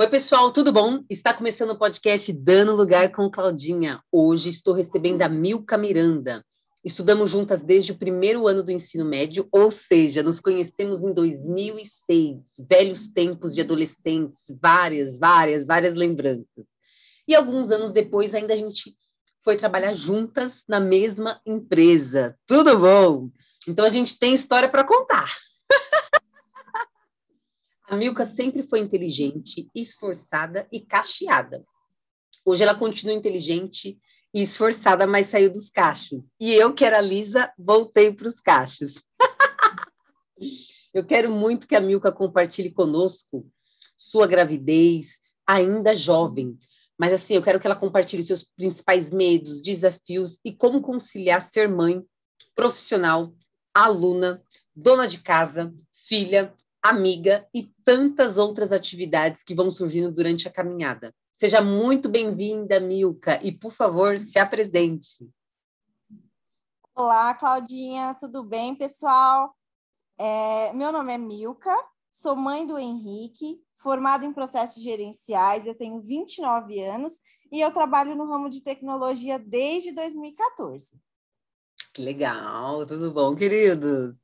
Oi, pessoal, tudo bom? Está começando o podcast Dando Lugar com Claudinha. Hoje estou recebendo a Milka Miranda. Estudamos juntas desde o primeiro ano do ensino médio, ou seja, nos conhecemos em 2006, velhos tempos de adolescentes, várias, várias, várias lembranças. E alguns anos depois, ainda a gente foi trabalhar juntas na mesma empresa. Tudo bom? Então a gente tem história para contar. A Milka sempre foi inteligente, esforçada e cacheada. Hoje ela continua inteligente e esforçada, mas saiu dos cachos. E eu, que era lisa, voltei para os cachos. eu quero muito que a Milka compartilhe conosco sua gravidez, ainda jovem. Mas assim, eu quero que ela compartilhe seus principais medos, desafios e como conciliar ser mãe, profissional, aluna, dona de casa, filha, amiga e tantas outras atividades que vão surgindo durante a caminhada. Seja muito bem-vinda, Milka, e por favor, se apresente. Olá, Claudinha, tudo bem, pessoal? É, meu nome é Milka, sou mãe do Henrique, formada em processos gerenciais, eu tenho 29 anos e eu trabalho no ramo de tecnologia desde 2014. Que legal, tudo bom, queridos?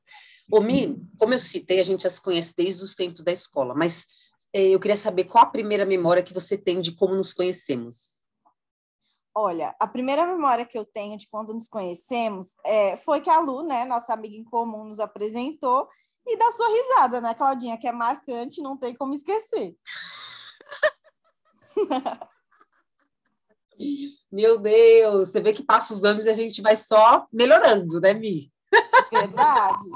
Ô, Mi, como eu citei, a gente já se conhece desde os tempos da escola, mas é, eu queria saber qual a primeira memória que você tem de como nos conhecemos. Olha, a primeira memória que eu tenho de quando nos conhecemos é, foi que a Lu, né, nossa amiga em comum, nos apresentou e da sua risada, né, Claudinha, que é marcante, não tem como esquecer. Meu Deus, você vê que passa os anos e a gente vai só melhorando, né, Mi? Verdade.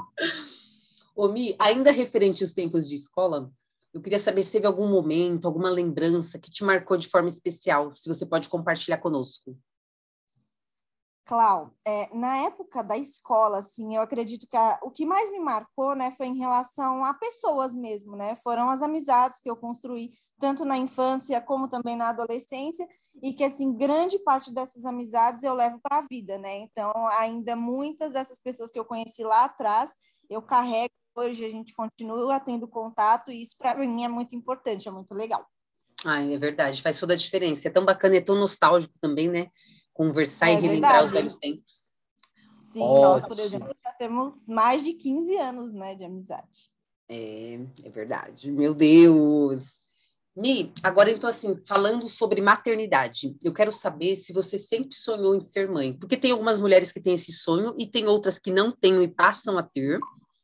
Ô, Mi, ainda referente aos tempos de escola, eu queria saber se teve algum momento, alguma lembrança que te marcou de forma especial, se você pode compartilhar conosco. Clau, é, na época da escola, assim, eu acredito que a, o que mais me marcou, né, foi em relação a pessoas mesmo, né, foram as amizades que eu construí, tanto na infância como também na adolescência, e que, assim, grande parte dessas amizades eu levo para a vida, né, então, ainda muitas dessas pessoas que eu conheci lá atrás, eu carrego hoje, a gente continua tendo contato, e isso para mim é muito importante, é muito legal. Ai, é verdade, faz toda a diferença, é tão bacana, é tão nostálgico também, né, conversar é e relembrar os velhos tempos. Sim, Ótimo. nós, por exemplo, já temos mais de 15 anos né, de amizade. É, é verdade. Meu Deus! Mi, agora então assim, falando sobre maternidade, eu quero saber se você sempre sonhou em ser mãe, porque tem algumas mulheres que têm esse sonho e tem outras que não têm e passam a ter,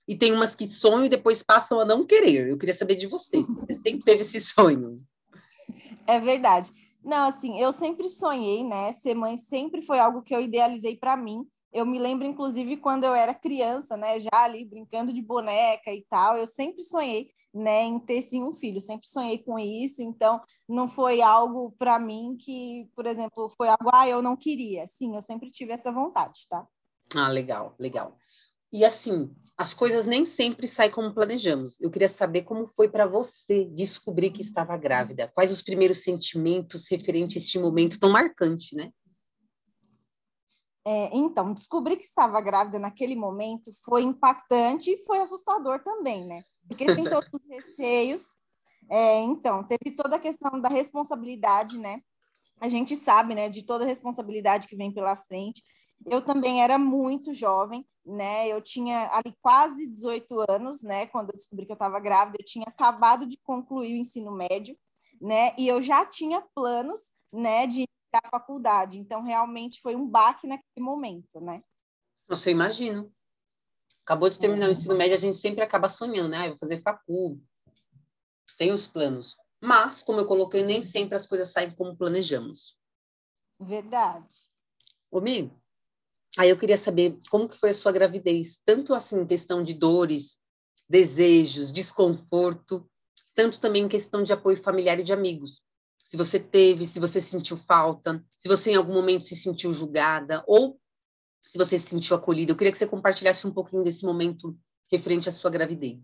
e tem umas que sonham e depois passam a não querer. Eu queria saber de você, se você sempre teve esse sonho. É verdade. Não, assim, eu sempre sonhei, né? Ser mãe sempre foi algo que eu idealizei para mim. Eu me lembro, inclusive, quando eu era criança, né? Já ali brincando de boneca e tal, eu sempre sonhei, né, em ter sim um filho. Sempre sonhei com isso. Então, não foi algo para mim que, por exemplo, foi algo ah, eu não queria. Sim, eu sempre tive essa vontade, tá? Ah, legal, legal. E assim, as coisas nem sempre saem como planejamos. Eu queria saber como foi para você descobrir que estava grávida. Quais os primeiros sentimentos referentes a este momento tão marcante, né? É, então, descobrir que estava grávida naquele momento foi impactante e foi assustador também, né? Porque tem todos os receios. É, então, teve toda a questão da responsabilidade, né? A gente sabe, né, de toda a responsabilidade que vem pela frente. Eu também era muito jovem, né? Eu tinha ali quase 18 anos, né? Quando eu descobri que eu estava grávida, eu tinha acabado de concluir o ensino médio, né? E eu já tinha planos, né, de iniciar a faculdade. Então, realmente foi um baque naquele momento, né? Você imagina. Acabou de terminar é. o ensino médio, a gente sempre acaba sonhando, né? Ah, vou fazer facul. Tem os planos. Mas, como eu coloquei, nem sempre as coisas saem como planejamos. Verdade. Ô, Mi, Aí eu queria saber como que foi a sua gravidez, tanto assim em questão de dores, desejos, desconforto, tanto também em questão de apoio familiar e de amigos. Se você teve, se você sentiu falta, se você em algum momento se sentiu julgada ou se você se sentiu acolhida. Eu queria que você compartilhasse um pouquinho desse momento referente à sua gravidez.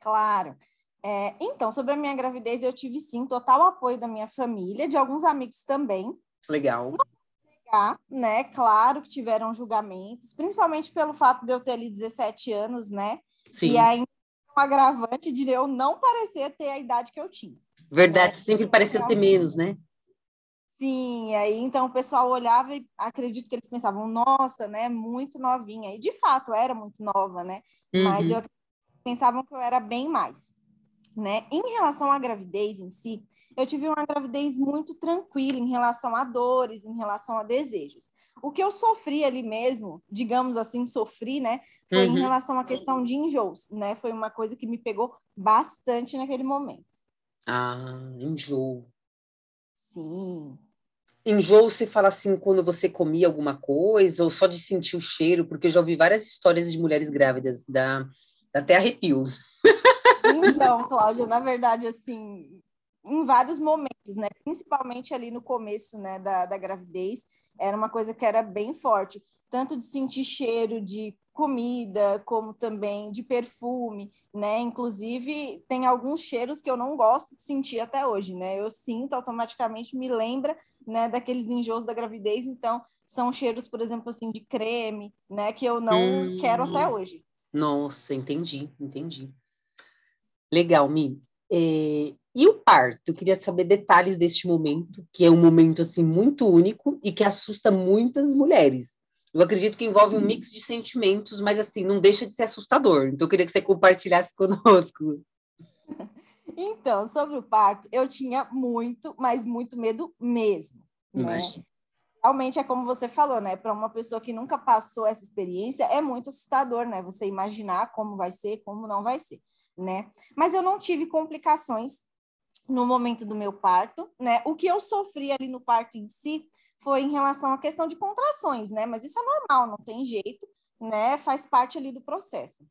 Claro. É, então, sobre a minha gravidez, eu tive sim total apoio da minha família, de alguns amigos também. Legal. Não né? Claro que tiveram julgamentos, principalmente pelo fato de eu ter ali 17 anos, né? Sim. E ainda um agravante de eu não parecer ter a idade que eu tinha. Verdade, né? sempre pareceu ter menos, né? Sim, aí então o pessoal olhava e acredito que eles pensavam, nossa, né, muito novinha. E de fato era muito nova, né? Uhum. Mas eu pensavam que eu era bem mais, né? Em relação à gravidez em si, eu tive uma gravidez muito tranquila em relação a dores, em relação a desejos. O que eu sofri ali mesmo, digamos assim, sofri, né, foi uhum. em relação à questão de enjoos, né? Foi uma coisa que me pegou bastante naquele momento. Ah, enjoo. Sim. Enjoo, você fala assim, quando você comia alguma coisa, ou só de sentir o cheiro, porque eu já ouvi várias histórias de mulheres grávidas, dá, dá até arrepio. Então, Cláudia, na verdade, assim, em vários momentos, né? Principalmente ali no começo, né, da, da gravidez, era uma coisa que era bem forte, tanto de sentir cheiro de comida, como também de perfume, né? Inclusive, tem alguns cheiros que eu não gosto de sentir até hoje, né? Eu sinto automaticamente, me lembra, né, daqueles enjoos da gravidez, então são cheiros, por exemplo, assim, de creme, né, que eu não hum, quero até hoje. Nossa, entendi, entendi. Legal, Mi. É, e o parto? Eu queria saber detalhes deste momento, que é um momento assim muito único e que assusta muitas mulheres. Eu acredito que envolve um uhum. mix de sentimentos, mas assim, não deixa de ser assustador. Então, eu queria que você compartilhasse conosco. Então, sobre o parto, eu tinha muito, mas muito medo mesmo. Né? Realmente é como você falou, né? Para uma pessoa que nunca passou essa experiência, é muito assustador, né? Você imaginar como vai ser, como não vai ser, né? Mas eu não tive complicações no momento do meu parto, né? O que eu sofri ali no parto em si foi em relação à questão de contrações, né? Mas isso é normal, não tem jeito, né? Faz parte ali do processo.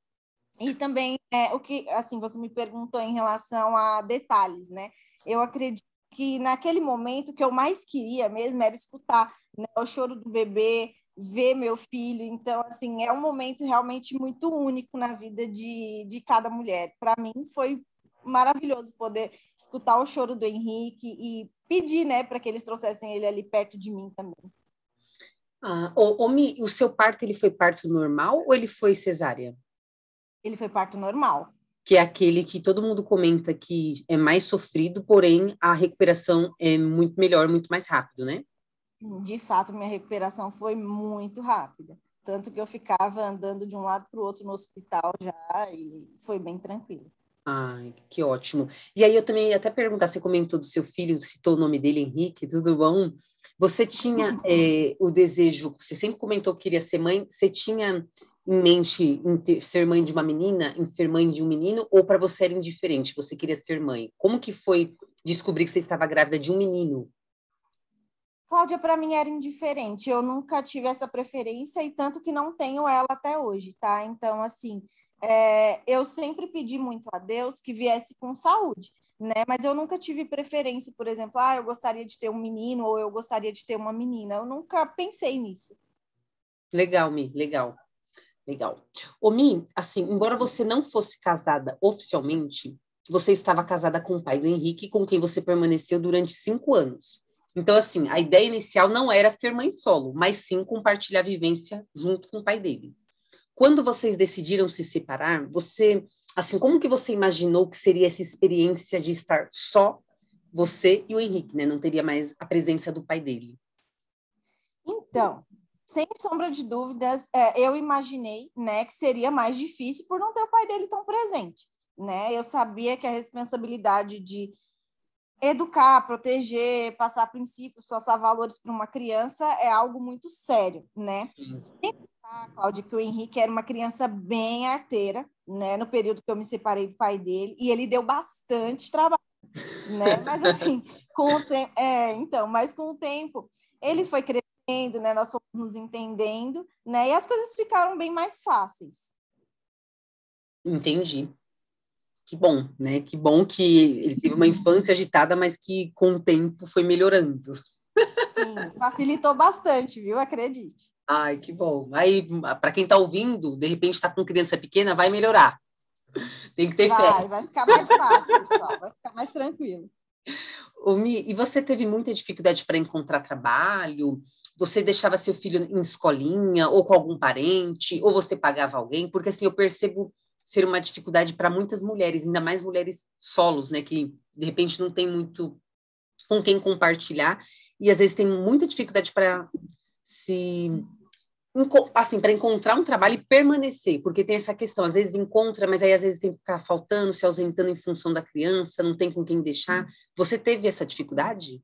E também é, o que, assim, você me perguntou em relação a detalhes, né? Eu acredito que naquele momento o que eu mais queria mesmo era escutar né, o choro do bebê, ver meu filho. Então, assim, é um momento realmente muito único na vida de, de cada mulher. Para mim, foi maravilhoso poder escutar o choro do Henrique e pedir, né, para que eles trouxessem ele ali perto de mim também. Ah, o, o, o seu parto ele foi parto normal ou ele foi cesárea? Ele foi parto normal. Que é aquele que todo mundo comenta que é mais sofrido, porém a recuperação é muito melhor, muito mais rápido, né? De fato, minha recuperação foi muito rápida. Tanto que eu ficava andando de um lado para o outro no hospital já e foi bem tranquilo. Ai, que ótimo. E aí eu também ia até perguntar, você comentou do seu filho, citou o nome dele, Henrique, tudo bom? Você tinha é, o desejo, você sempre comentou que queria ser mãe, você tinha em mente em ter, ser mãe de uma menina, em ser mãe de um menino, ou para você era indiferente, você queria ser mãe? Como que foi descobrir que você estava grávida de um menino? Cláudia, para mim era indiferente, eu nunca tive essa preferência e tanto que não tenho ela até hoje, tá? Então, assim, é, eu sempre pedi muito a Deus que viesse com saúde, né? Mas eu nunca tive preferência, por exemplo, ah, eu gostaria de ter um menino ou eu gostaria de ter uma menina. Eu nunca pensei nisso. Legal, Mi, legal. Legal. Ô, Mi, assim, embora você não fosse casada oficialmente, você estava casada com o pai do Henrique, com quem você permaneceu durante cinco anos. Então, assim, a ideia inicial não era ser mãe solo, mas sim compartilhar a vivência junto com o pai dele. Quando vocês decidiram se separar, você, assim, como que você imaginou que seria essa experiência de estar só você e o Henrique, né? Não teria mais a presença do pai dele. Então, sem sombra de dúvidas, é, eu imaginei, né, que seria mais difícil por não ter o pai dele tão presente, né? Eu sabia que a responsabilidade de educar, proteger, passar princípios, passar valores para uma criança é algo muito sério, né? Sem contar, Cláudia, que o Henrique era uma criança bem arteira, né? No período que eu me separei do pai dele, e ele deu bastante trabalho, né? Mas assim, com o tempo, é, então, mas com o tempo, ele foi crescendo, né? Nós fomos nos entendendo, né? E as coisas ficaram bem mais fáceis. Entendi que bom, né? Que bom que ele teve uma infância agitada, mas que com o tempo foi melhorando. Sim, facilitou bastante, viu? Acredite. Ai, que bom. Aí, para quem está ouvindo, de repente está com criança pequena, vai melhorar. Tem que ter vai, fé. Vai ficar mais fácil, pessoal. Vai ficar mais tranquilo. Mi, e você teve muita dificuldade para encontrar trabalho? Você deixava seu filho em escolinha ou com algum parente? Ou você pagava alguém? Porque assim, eu percebo ser uma dificuldade para muitas mulheres, ainda mais mulheres solos, né, que de repente não tem muito com quem compartilhar e às vezes tem muita dificuldade para se assim, para encontrar um trabalho e permanecer, porque tem essa questão, às vezes encontra, mas aí às vezes tem que ficar faltando, se ausentando em função da criança, não tem com quem deixar. Você teve essa dificuldade?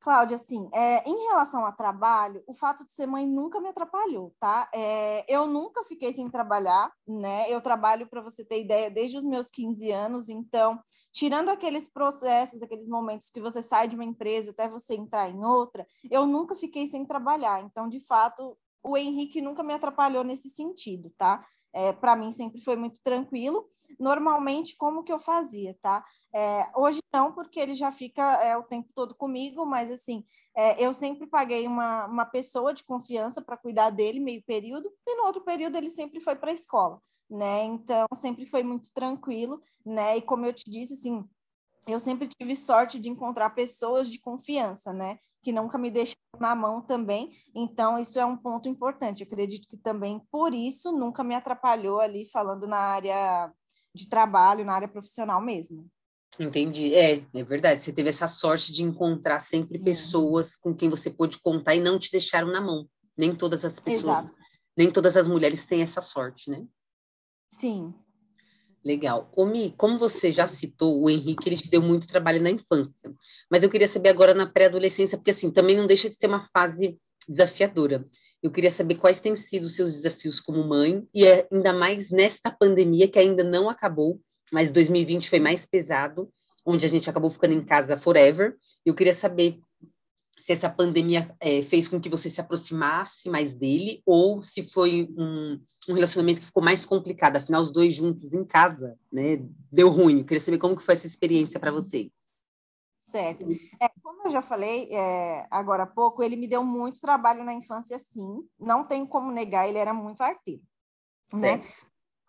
Cláudia, assim, é, em relação a trabalho, o fato de ser mãe nunca me atrapalhou, tá? É, eu nunca fiquei sem trabalhar, né? Eu trabalho, para você ter ideia, desde os meus 15 anos, então, tirando aqueles processos, aqueles momentos que você sai de uma empresa até você entrar em outra, eu nunca fiquei sem trabalhar. Então, de fato, o Henrique nunca me atrapalhou nesse sentido, tá? É, para mim sempre foi muito tranquilo normalmente como que eu fazia, tá? É, hoje não, porque ele já fica é, o tempo todo comigo, mas assim, é, eu sempre paguei uma, uma pessoa de confiança para cuidar dele meio período, e no outro período ele sempre foi para a escola, né? Então sempre foi muito tranquilo, né? E como eu te disse, assim, eu sempre tive sorte de encontrar pessoas de confiança, né? Que nunca me deixaram na mão também. Então, isso é um ponto importante. Eu acredito que também por isso nunca me atrapalhou ali falando na área de trabalho na área profissional mesmo. Entendi. É, é verdade. Você teve essa sorte de encontrar sempre Sim. pessoas com quem você pôde contar e não te deixaram na mão. Nem todas as pessoas, Exato. nem todas as mulheres têm essa sorte, né? Sim. Legal. Omi, como você já citou, o Henrique ele te deu muito trabalho na infância. Mas eu queria saber agora na pré-adolescência, porque assim, também não deixa de ser uma fase desafiadora. Eu queria saber quais têm sido os seus desafios como mãe, e é ainda mais nesta pandemia que ainda não acabou, mas 2020 foi mais pesado, onde a gente acabou ficando em casa forever. Eu queria saber se essa pandemia é, fez com que você se aproximasse mais dele, ou se foi um, um, relacionamento que ficou mais complicado, afinal, os dois juntos em casa, né? Deu ruim. Eu queria saber como que foi essa experiência para você. Certo. É, como eu já falei é, agora há pouco, ele me deu muito trabalho na infância, sim. Não tenho como negar, ele era muito arteiro. Né?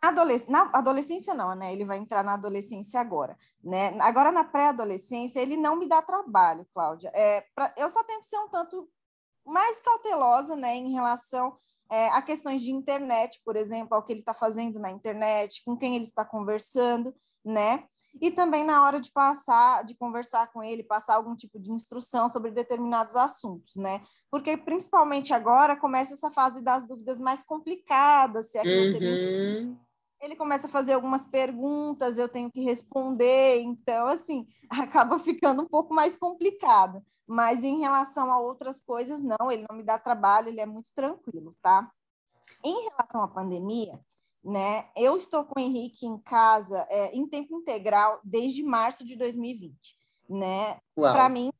Adolesc na adolescência não, né? Ele vai entrar na adolescência agora, né? Agora na pré-adolescência ele não me dá trabalho, Cláudia. É, pra, eu só tenho que ser um tanto mais cautelosa, né, em relação é, a questões de internet, por exemplo, ao que ele está fazendo na internet, com quem ele está conversando, né? e também na hora de passar, de conversar com ele, passar algum tipo de instrução sobre determinados assuntos, né? Porque principalmente agora começa essa fase das dúvidas mais complicadas, se é que uhum. você. Ele começa a fazer algumas perguntas, eu tenho que responder, então assim, acaba ficando um pouco mais complicado. Mas em relação a outras coisas, não, ele não me dá trabalho, ele é muito tranquilo, tá? Em relação à pandemia, né? Eu estou com o Henrique em casa é, em tempo integral desde março de 2020, né? Para mim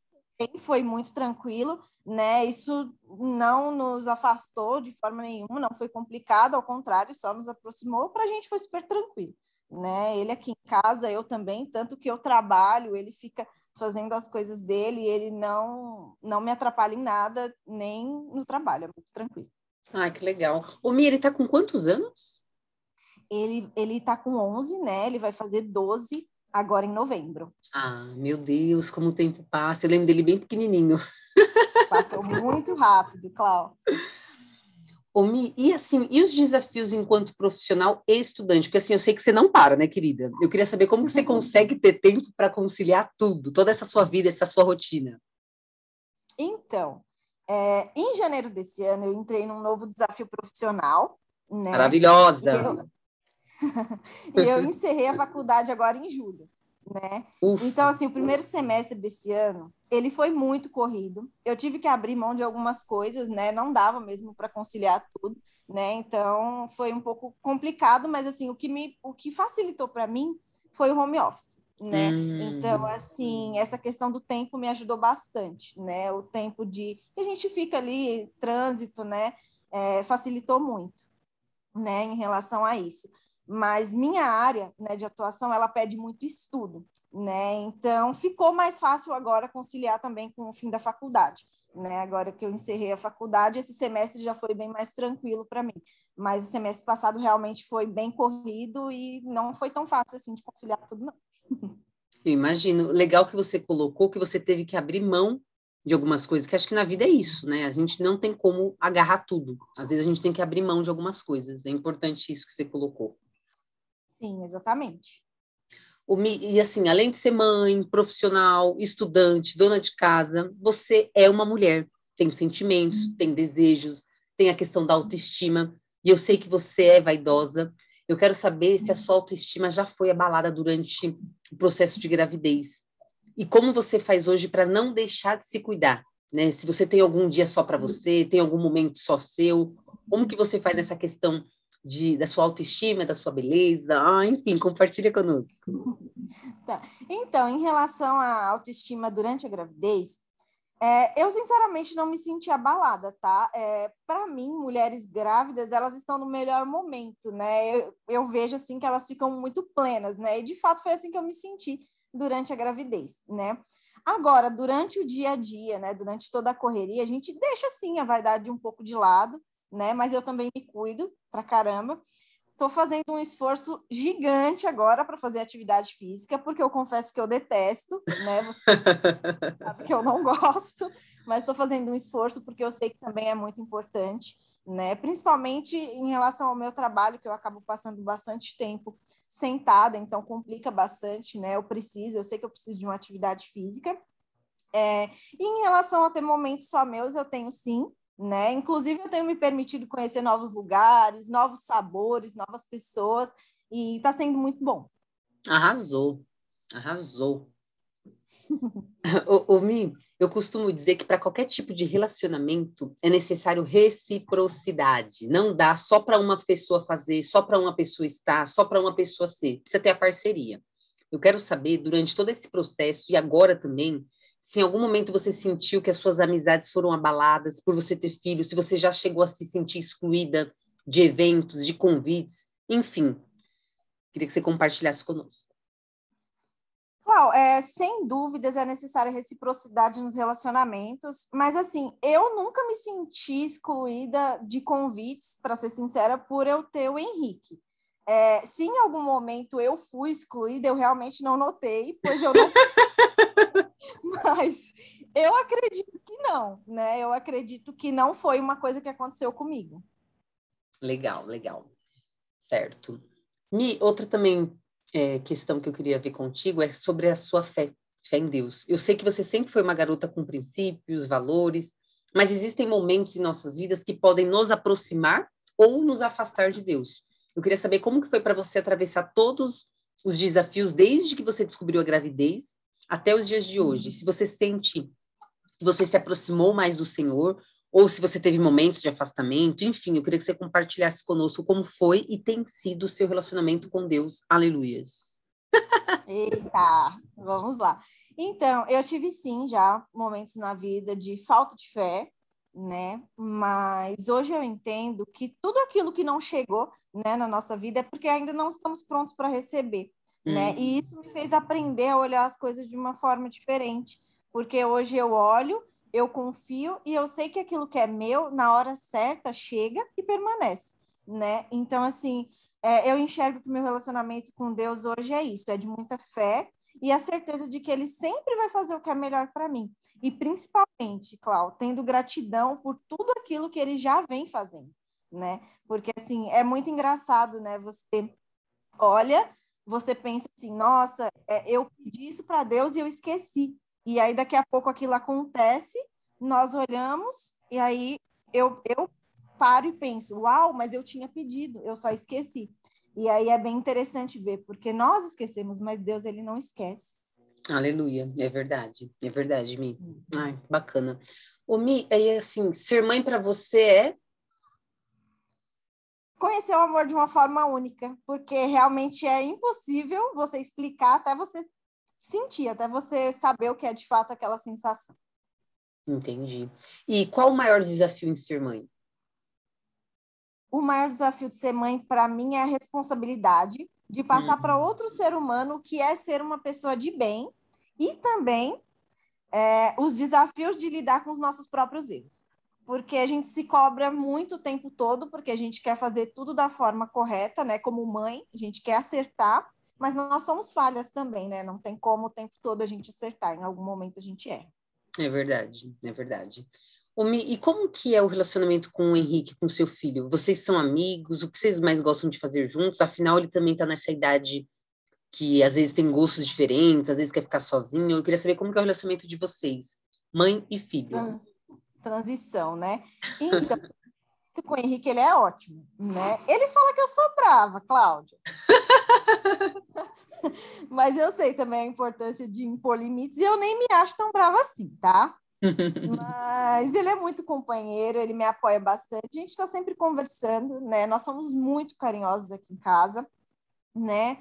foi muito tranquilo, né? Isso não nos afastou de forma nenhuma, não foi complicado, ao contrário, só nos aproximou. Para a gente foi super tranquilo, né? Ele aqui em casa, eu também, tanto que eu trabalho, ele fica fazendo as coisas dele, ele não não me atrapalha em nada, nem no trabalho, é muito tranquilo. Ah, que legal. O Mi, ele tá com quantos anos? ele ele tá com 11, né? Ele vai fazer 12 agora em novembro. Ah, meu Deus, como o tempo passa. Eu lembro dele bem pequenininho. Passou muito rápido, Clau. Omi, e assim, e os desafios enquanto profissional e estudante? Porque assim, eu sei que você não para, né, querida? Eu queria saber como você consegue ter tempo para conciliar tudo, toda essa sua vida, essa sua rotina. Então, é, em janeiro desse ano, eu entrei num novo desafio profissional. Né? Maravilhosa! Eu, e eu encerrei a faculdade agora em julho, né? Ufa. Então, assim, o primeiro semestre desse ano, ele foi muito corrido. Eu tive que abrir mão de algumas coisas, né? Não dava mesmo para conciliar tudo, né? Então, foi um pouco complicado, mas assim, o que me o que facilitou para mim foi o home office. Né? Hum. Então, assim, essa questão do tempo me ajudou bastante, né? O tempo de que a gente fica ali, trânsito, né? É, facilitou muito, né? Em relação a isso mas minha área né, de atuação ela pede muito estudo, né? Então ficou mais fácil agora conciliar também com o fim da faculdade, né? Agora que eu encerrei a faculdade, esse semestre já foi bem mais tranquilo para mim, mas o semestre passado realmente foi bem corrido e não foi tão fácil assim de conciliar tudo não. Eu imagino. Legal que você colocou que você teve que abrir mão de algumas coisas, que acho que na vida é isso, né? A gente não tem como agarrar tudo. Às vezes a gente tem que abrir mão de algumas coisas. É importante isso que você colocou. Sim, exatamente. E assim, além de ser mãe, profissional, estudante, dona de casa, você é uma mulher, tem sentimentos, uhum. tem desejos, tem a questão da autoestima, e eu sei que você é vaidosa. Eu quero saber se a sua autoestima já foi abalada durante o processo de gravidez. E como você faz hoje para não deixar de se cuidar, né? Se você tem algum dia só para você, tem algum momento só seu, como que você faz nessa questão de, da sua autoestima, da sua beleza, ah, enfim, compartilha conosco. Tá. Então, em relação à autoestima durante a gravidez, é, eu sinceramente não me senti abalada, tá? É, Para mim, mulheres grávidas, elas estão no melhor momento, né? Eu, eu, vejo assim que elas ficam muito plenas, né? E de fato foi assim que eu me senti durante a gravidez, né? Agora, durante o dia a dia, né? Durante toda a correria, a gente deixa assim a vaidade um pouco de lado né? Mas eu também me cuido pra caramba. Estou fazendo um esforço gigante agora para fazer atividade física, porque eu confesso que eu detesto, né? Você sabe que eu não gosto, mas estou fazendo um esforço porque eu sei que também é muito importante, né? Principalmente em relação ao meu trabalho, que eu acabo passando bastante tempo sentada, então complica bastante, né? Eu preciso, eu sei que eu preciso de uma atividade física. É, e em relação a ter momentos só meus, eu tenho sim, né? Inclusive, eu tenho me permitido conhecer novos lugares, novos sabores, novas pessoas, e está sendo muito bom. Arrasou, arrasou. o, o Mi, eu costumo dizer que para qualquer tipo de relacionamento é necessário reciprocidade. Não dá só para uma pessoa fazer, só para uma pessoa estar, só para uma pessoa ser. Precisa ter a parceria. Eu quero saber, durante todo esse processo e agora também, se em algum momento você sentiu que as suas amizades foram abaladas por você ter filho, se você já chegou a se sentir excluída de eventos, de convites, enfim. Queria que você compartilhasse conosco. Clau, é, sem dúvidas é necessária reciprocidade nos relacionamentos, mas assim, eu nunca me senti excluída de convites, para ser sincera, por eu ter o Henrique. É, se em algum momento eu fui excluída, eu realmente não notei, pois eu não Mas eu acredito que não, né? Eu acredito que não foi uma coisa que aconteceu comigo. Legal, legal. Certo. Mi, outra também é, questão que eu queria ver contigo é sobre a sua fé, fé em Deus. Eu sei que você sempre foi uma garota com princípios, valores, mas existem momentos em nossas vidas que podem nos aproximar ou nos afastar de Deus. Eu queria saber como que foi para você atravessar todos os desafios desde que você descobriu a gravidez até os dias de hoje, se você sente que você se aproximou mais do Senhor, ou se você teve momentos de afastamento, enfim, eu queria que você compartilhasse conosco como foi e tem sido o seu relacionamento com Deus. Aleluias. Eita, vamos lá. Então, eu tive sim já momentos na vida de falta de fé, né? Mas hoje eu entendo que tudo aquilo que não chegou, né, na nossa vida é porque ainda não estamos prontos para receber né? E uhum. isso me fez aprender a olhar as coisas de uma forma diferente, porque hoje eu olho, eu confio e eu sei que aquilo que é meu, na hora certa, chega e permanece, né? Então, assim, é, eu enxergo que o meu relacionamento com Deus hoje é isso, é de muita fé e a certeza de que Ele sempre vai fazer o que é melhor para mim. E principalmente, Clau, tendo gratidão por tudo aquilo que Ele já vem fazendo, né? Porque, assim, é muito engraçado, né? Você olha você pensa assim, nossa, é, eu pedi isso para Deus e eu esqueci. E aí daqui a pouco aquilo acontece, nós olhamos e aí eu, eu paro e penso, uau, mas eu tinha pedido, eu só esqueci. E aí é bem interessante ver, porque nós esquecemos, mas Deus ele não esquece. Aleluia, é verdade, é verdade, Mi. Ai, bacana. O Mi, aí assim, ser mãe para você é conhecer o amor de uma forma única, porque realmente é impossível você explicar até você sentir, até você saber o que é de fato aquela sensação. Entendi. E qual o maior desafio em ser mãe? O maior desafio de ser mãe, para mim, é a responsabilidade de passar uhum. para outro ser humano o que é ser uma pessoa de bem e também é, os desafios de lidar com os nossos próprios erros porque a gente se cobra muito o tempo todo, porque a gente quer fazer tudo da forma correta, né? Como mãe, a gente quer acertar, mas nós somos falhas também, né? Não tem como o tempo todo a gente acertar, em algum momento a gente erra. É verdade, é verdade. E como que é o relacionamento com o Henrique, com seu filho? Vocês são amigos? O que vocês mais gostam de fazer juntos? Afinal, ele também está nessa idade que às vezes tem gostos diferentes, às vezes quer ficar sozinho. Eu queria saber como que é o relacionamento de vocês, mãe e filho. Transição, né? Então, com o Henrique ele é ótimo, né? Ele fala que eu sou brava, Cláudia. Mas eu sei também a importância de impor limites e eu nem me acho tão brava assim, tá? Mas ele é muito companheiro, ele me apoia bastante. A gente está sempre conversando, né? Nós somos muito carinhosos aqui em casa, né?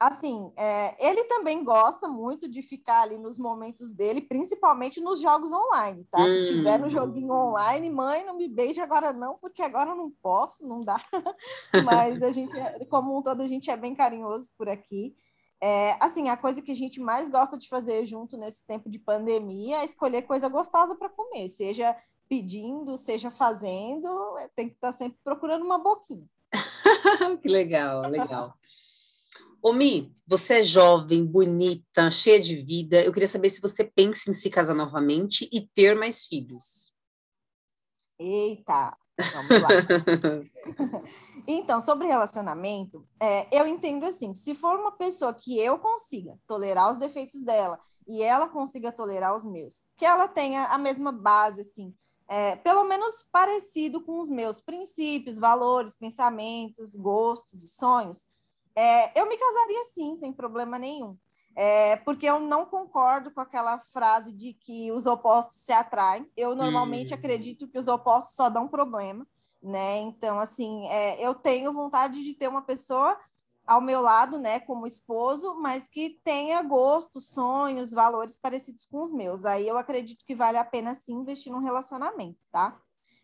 Assim, é, ele também gosta muito de ficar ali nos momentos dele, principalmente nos jogos online, tá? Hum. Se tiver no joguinho online, mãe, não me beije agora não, porque agora eu não posso, não dá. Mas a gente, é, como um todo, a gente é bem carinhoso por aqui. É, assim, a coisa que a gente mais gosta de fazer junto nesse tempo de pandemia é escolher coisa gostosa para comer, seja pedindo, seja fazendo, tem que estar tá sempre procurando uma boquinha. que legal, legal. Omi, você é jovem, bonita, cheia de vida. Eu queria saber se você pensa em se casar novamente e ter mais filhos. Eita, vamos lá. então, sobre relacionamento, é, eu entendo assim: se for uma pessoa que eu consiga tolerar os defeitos dela e ela consiga tolerar os meus, que ela tenha a mesma base, assim, é, pelo menos parecido com os meus princípios, valores, pensamentos, gostos e sonhos é, eu me casaria sim, sem problema nenhum. É, porque eu não concordo com aquela frase de que os opostos se atraem. Eu normalmente hum. acredito que os opostos só dão problema, né? Então, assim, é, eu tenho vontade de ter uma pessoa ao meu lado, né, como esposo, mas que tenha gostos, sonhos, valores parecidos com os meus. Aí eu acredito que vale a pena sim investir num relacionamento, tá?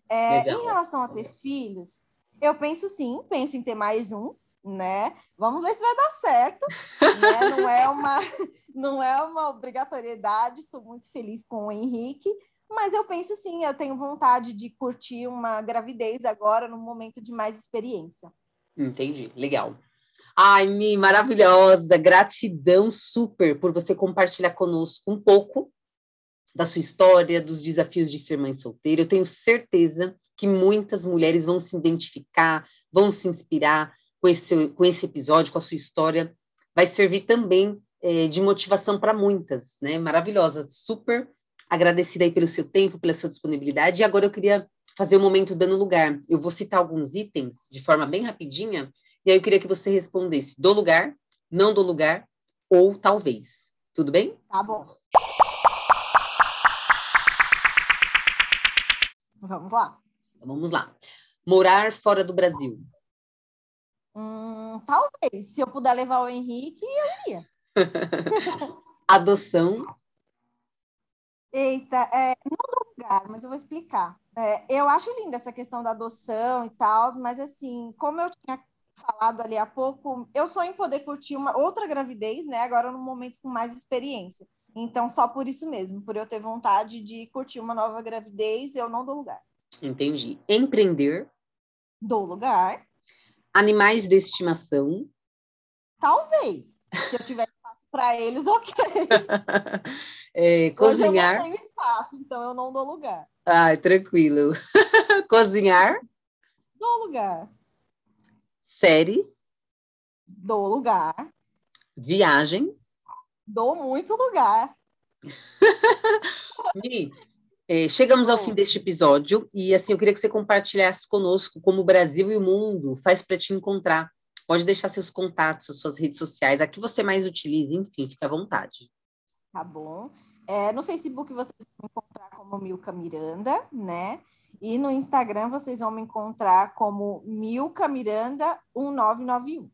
É, em relação a ter filhos, eu penso sim, penso em ter mais um, né? Vamos ver se vai dar certo. Né? Não, é uma, não é uma obrigatoriedade, sou muito feliz com o Henrique, mas eu penso sim, eu tenho vontade de curtir uma gravidez agora, num momento de mais experiência. Entendi, legal. Ai, Mi, maravilhosa, gratidão super por você compartilhar conosco um pouco da sua história, dos desafios de ser mãe solteira. Eu tenho certeza que muitas mulheres vão se identificar, vão se inspirar, com esse, com esse episódio, com a sua história, vai servir também é, de motivação para muitas, né? Maravilhosa, super agradecida aí pelo seu tempo, pela sua disponibilidade. E agora eu queria fazer um momento dando lugar. Eu vou citar alguns itens de forma bem rapidinha, e aí eu queria que você respondesse do lugar, não do lugar, ou talvez. Tudo bem? Tá bom. Vamos lá. Vamos lá. Morar fora do Brasil. Hum, talvez. Se eu puder levar o Henrique, eu ia. Adoção. Eita, é, não do lugar, mas eu vou explicar. É, eu acho linda essa questão da adoção e tal, mas assim, como eu tinha falado ali há pouco, eu sonho em poder curtir uma outra gravidez, né? Agora num momento com mais experiência. Então, só por isso mesmo, por eu ter vontade de curtir uma nova gravidez, eu não dou lugar. Entendi. Empreender. Dou lugar. Animais de estimação? Talvez. Se eu tiver espaço para eles, ok. é, cozinhar. Hoje eu não tenho espaço, então eu não dou lugar. Ai, tranquilo. cozinhar? Dou lugar. Séries? Dou lugar. Viagens? Dou muito lugar. Mi, é, chegamos ao fim deste episódio e assim eu queria que você compartilhasse conosco como o Brasil e o mundo faz para te encontrar. Pode deixar seus contatos, suas redes sociais, a que você mais utilize, enfim, fica à vontade. Tá bom. É, no Facebook vocês vão me encontrar como Milka Miranda, né? E no Instagram vocês vão me encontrar como Milka Miranda 1991.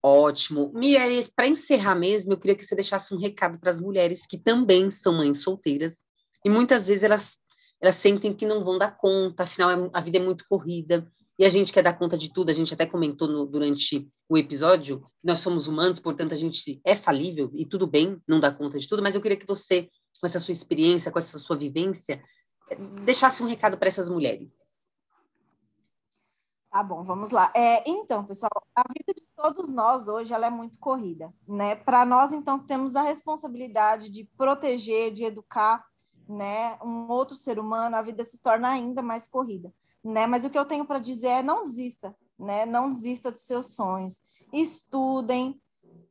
Ótimo. Mia, para encerrar mesmo, eu queria que você deixasse um recado para as mulheres que também são mães solteiras e muitas vezes elas, elas sentem que não vão dar conta, afinal é, a vida é muito corrida. E a gente quer dar conta de tudo, a gente até comentou no, durante o episódio, nós somos humanos, portanto a gente é falível e tudo bem não dar conta de tudo, mas eu queria que você, com essa sua experiência, com essa sua vivência, deixasse um recado para essas mulheres. Tá bom, vamos lá. É, então, pessoal, a vida de todos nós hoje ela é muito corrida, né? Para nós, então, temos a responsabilidade de proteger, de educar né, um outro ser humano, a vida se torna ainda mais corrida, né? Mas o que eu tenho para dizer é não desista, né? Não desista dos seus sonhos. Estudem,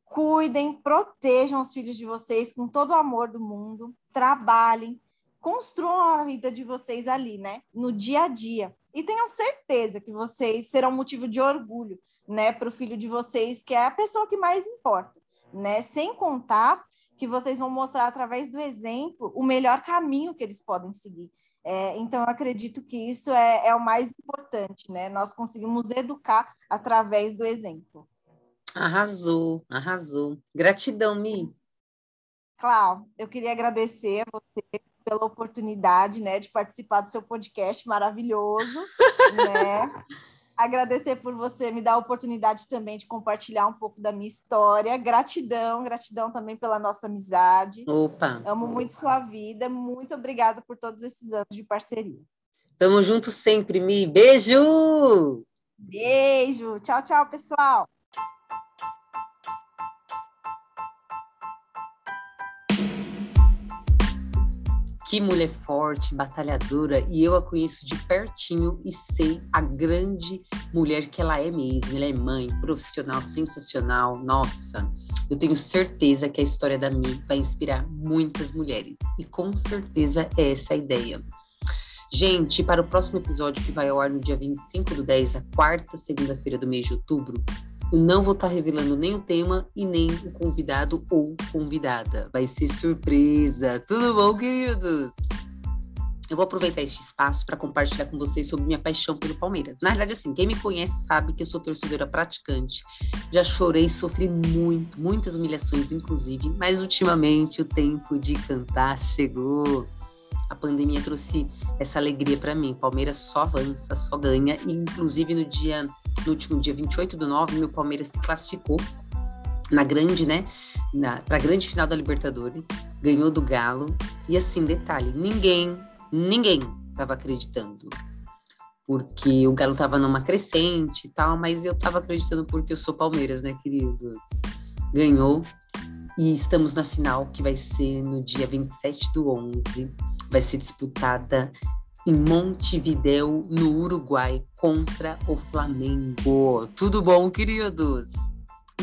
cuidem, protejam os filhos de vocês com todo o amor do mundo, trabalhem, construam a vida de vocês ali, né? No dia a dia. E tenham certeza que vocês serão motivo de orgulho, né, para o filho de vocês, que é a pessoa que mais importa, né? Sem contar que vocês vão mostrar através do exemplo o melhor caminho que eles podem seguir. É, então, eu acredito que isso é, é o mais importante, né? Nós conseguimos educar através do exemplo. Arrasou, arrasou. Gratidão, Mi. Cláudio, eu queria agradecer a você pela oportunidade, né, de participar do seu podcast maravilhoso, né? Agradecer por você me dar a oportunidade também de compartilhar um pouco da minha história. Gratidão, gratidão também pela nossa amizade. Opa. Amo muito sua vida. Muito obrigada por todos esses anos de parceria. Tamo junto sempre, Mi. Beijo! Beijo. Tchau, tchau, pessoal. Que mulher forte, batalhadora, e eu a conheço de pertinho e sei a grande mulher que ela é mesmo. Ela é mãe, profissional, sensacional. Nossa, eu tenho certeza que a história da Mi vai inspirar muitas mulheres. E com certeza é essa a ideia. Gente, para o próximo episódio que vai ao ar no dia 25 do 10, a quarta segunda-feira do mês de outubro, eu não vou estar revelando nem o tema e nem o convidado ou convidada. Vai ser surpresa. Tudo bom, queridos? Eu vou aproveitar este espaço para compartilhar com vocês sobre minha paixão pelo Palmeiras. Na verdade, assim, quem me conhece sabe que eu sou torcedora praticante. Já chorei, sofri muito, muitas humilhações, inclusive, mas ultimamente o tempo de cantar chegou. A pandemia trouxe essa alegria para mim. Palmeiras só avança, só ganha, e inclusive no dia no último dia 28 do 9, meu Palmeiras se classificou na grande, né? Para a grande final da Libertadores, ganhou do Galo. E assim, detalhe: ninguém, ninguém estava acreditando. Porque o Galo estava numa crescente e tal, mas eu estava acreditando porque eu sou Palmeiras, né, queridos? Ganhou e estamos na final, que vai ser no dia 27 do 11. Vai ser disputada em Montevidéu, no Uruguai, contra o Flamengo. Tudo bom, queridos?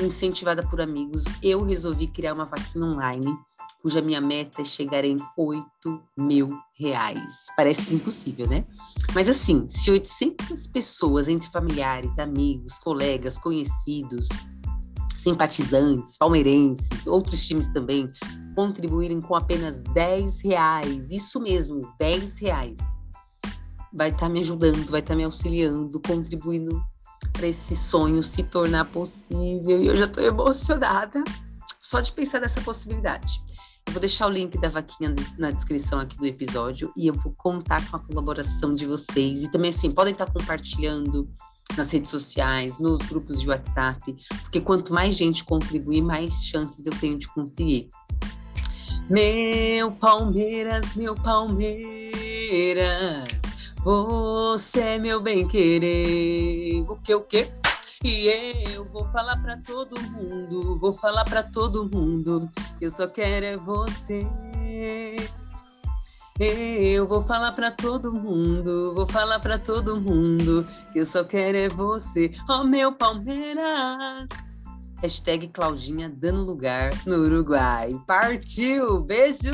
Incentivada por amigos, eu resolvi criar uma vaquinha online cuja minha meta é chegar em 8 mil reais. Parece impossível, né? Mas assim, se 800 pessoas, entre familiares, amigos, colegas, conhecidos, simpatizantes, palmeirenses, outros times também, contribuírem com apenas 10 reais, isso mesmo, 10 reais, vai estar tá me ajudando, vai estar tá me auxiliando, contribuindo para esse sonho se tornar possível. E eu já estou emocionada só de pensar nessa possibilidade. Eu vou deixar o link da vaquinha na descrição aqui do episódio e eu vou contar com a colaboração de vocês. E também, assim, podem estar compartilhando nas redes sociais, nos grupos de WhatsApp, porque quanto mais gente contribuir, mais chances eu tenho de conseguir. Meu Palmeiras, meu Palmeiras. Você é meu bem querer. O que o quê? E eu vou falar para todo mundo, vou falar para todo mundo, eu só quero é você. Eu vou falar para todo mundo, vou falar para todo mundo, que eu só quero é você. Oh meu Palmeiras. Hashtag Claudinha dando lugar no Uruguai. Partiu! Beijo!